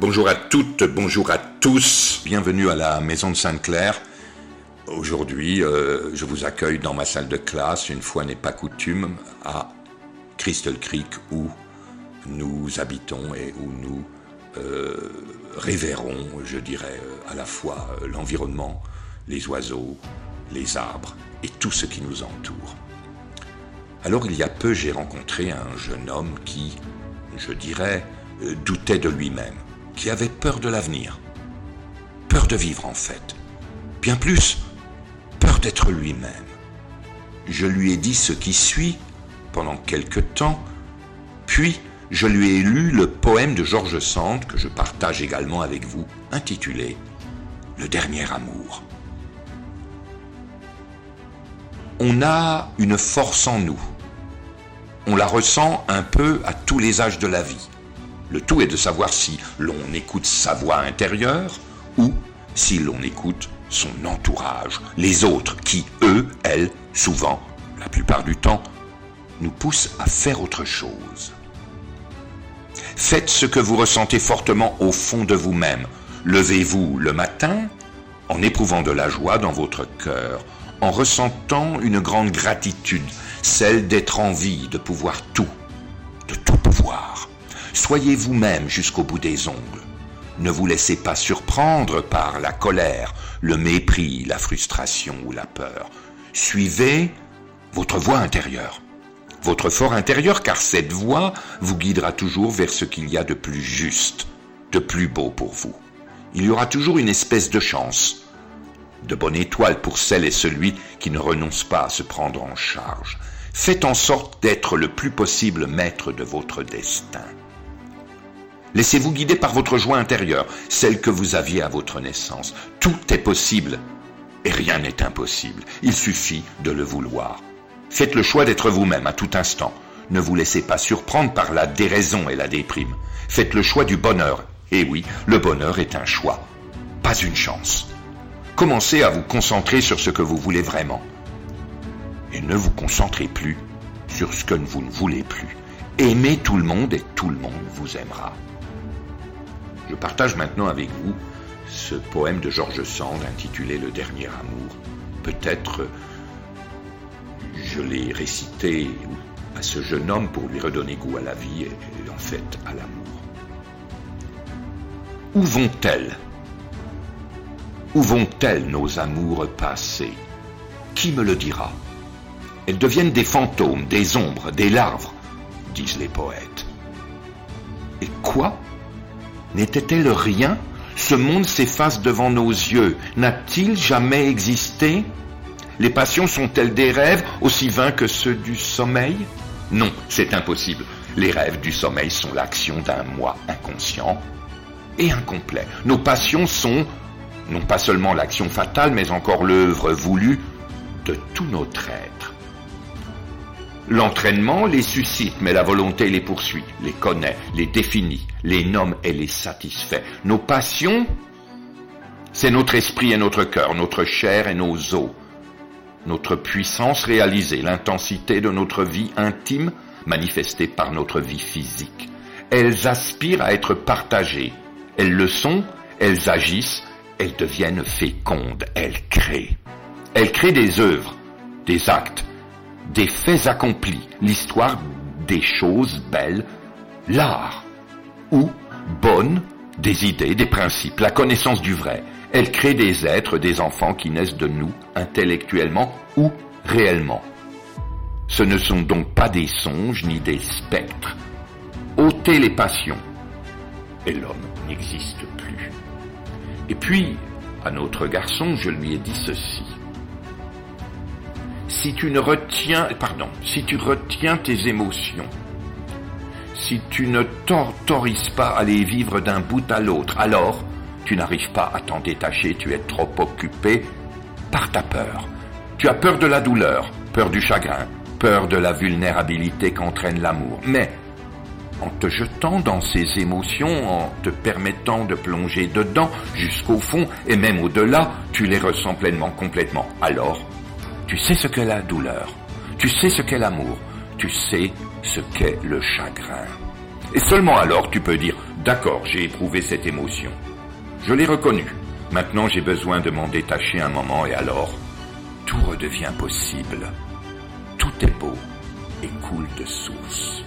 Bonjour à toutes, bonjour à tous. Bienvenue à la Maison de Sainte-Claire. Aujourd'hui, euh, je vous accueille dans ma salle de classe, une fois n'est pas coutume, à Crystal Creek où nous habitons et où nous euh, révérons, je dirais, à la fois l'environnement, les oiseaux, les arbres et tout ce qui nous entoure. Alors il y a peu, j'ai rencontré un jeune homme qui, je dirais, euh, doutait de lui-même, qui avait peur de l'avenir, peur de vivre en fait, bien plus, peur d'être lui-même. Je lui ai dit ce qui suit pendant quelque temps, puis je lui ai lu le poème de George Sand que je partage également avec vous, intitulé Le dernier amour. On a une force en nous. On la ressent un peu à tous les âges de la vie. Le tout est de savoir si l'on écoute sa voix intérieure ou si l'on écoute son entourage, les autres qui, eux, elles, souvent, la plupart du temps, nous poussent à faire autre chose. Faites ce que vous ressentez fortement au fond de vous-même. Levez-vous le matin en éprouvant de la joie dans votre cœur, en ressentant une grande gratitude, celle d'être en vie, de pouvoir tout. Soyez vous-même jusqu'au bout des ongles. Ne vous laissez pas surprendre par la colère, le mépris, la frustration ou la peur. Suivez votre voix intérieure votre fort intérieur, car cette voix vous guidera toujours vers ce qu'il y a de plus juste, de plus beau pour vous. Il y aura toujours une espèce de chance, de bonne étoile pour celle et celui qui ne renonce pas à se prendre en charge. Faites en sorte d'être le plus possible maître de votre destin. Laissez-vous guider par votre joie intérieure, celle que vous aviez à votre naissance. Tout est possible et rien n'est impossible. Il suffit de le vouloir. Faites le choix d'être vous-même à tout instant. Ne vous laissez pas surprendre par la déraison et la déprime. Faites le choix du bonheur. Et oui, le bonheur est un choix, pas une chance. Commencez à vous concentrer sur ce que vous voulez vraiment. Et ne vous concentrez plus sur ce que vous ne voulez plus. Aimez tout le monde et tout le monde vous aimera. Je partage maintenant avec vous ce poème de Georges Sand intitulé Le dernier amour. Peut-être je l'ai récité à ce jeune homme pour lui redonner goût à la vie et, en fait à l'amour. Où vont-elles? Où vont-elles nos amours passés? Qui me le dira? Elles deviennent des fantômes, des ombres, des larves, disent les poètes. Et quoi N'était-elle rien? Ce monde s'efface devant nos yeux. N'a-t-il jamais existé? Les passions sont-elles des rêves aussi vains que ceux du sommeil? Non, c'est impossible. Les rêves du sommeil sont l'action d'un moi inconscient et incomplet. Nos passions sont non pas seulement l'action fatale, mais encore l'œuvre voulue de tout notre être. L'entraînement les suscite, mais la volonté les poursuit, les connaît, les définit, les nomme et les satisfait. Nos passions, c'est notre esprit et notre cœur, notre chair et nos os, notre puissance réalisée, l'intensité de notre vie intime manifestée par notre vie physique. Elles aspirent à être partagées. Elles le sont, elles agissent, elles deviennent fécondes, elles créent. Elles créent des œuvres, des actes, des faits accomplis, l'histoire des choses belles, l'art, ou bonnes, des idées, des principes, la connaissance du vrai, elle crée des êtres, des enfants qui naissent de nous, intellectuellement ou réellement. Ce ne sont donc pas des songes ni des spectres. ôtez les passions, et l'homme n'existe plus. Et puis, à notre garçon, je lui ai dit ceci. Si tu ne retiens, pardon, si retiens tes émotions, si tu ne t'autorises pas à les vivre d'un bout à l'autre, alors tu n'arrives pas à t'en détacher, tu es trop occupé par ta peur. Tu as peur de la douleur, peur du chagrin, peur de la vulnérabilité qu'entraîne l'amour. Mais en te jetant dans ces émotions, en te permettant de plonger dedans jusqu'au fond et même au-delà, tu les ressens pleinement, complètement. Alors, tu sais ce qu'est la douleur, tu sais ce qu'est l'amour, tu sais ce qu'est le chagrin. Et seulement alors tu peux dire D'accord, j'ai éprouvé cette émotion. Je l'ai reconnue. Maintenant, j'ai besoin de m'en détacher un moment et alors, tout redevient possible. Tout est beau et coule de source.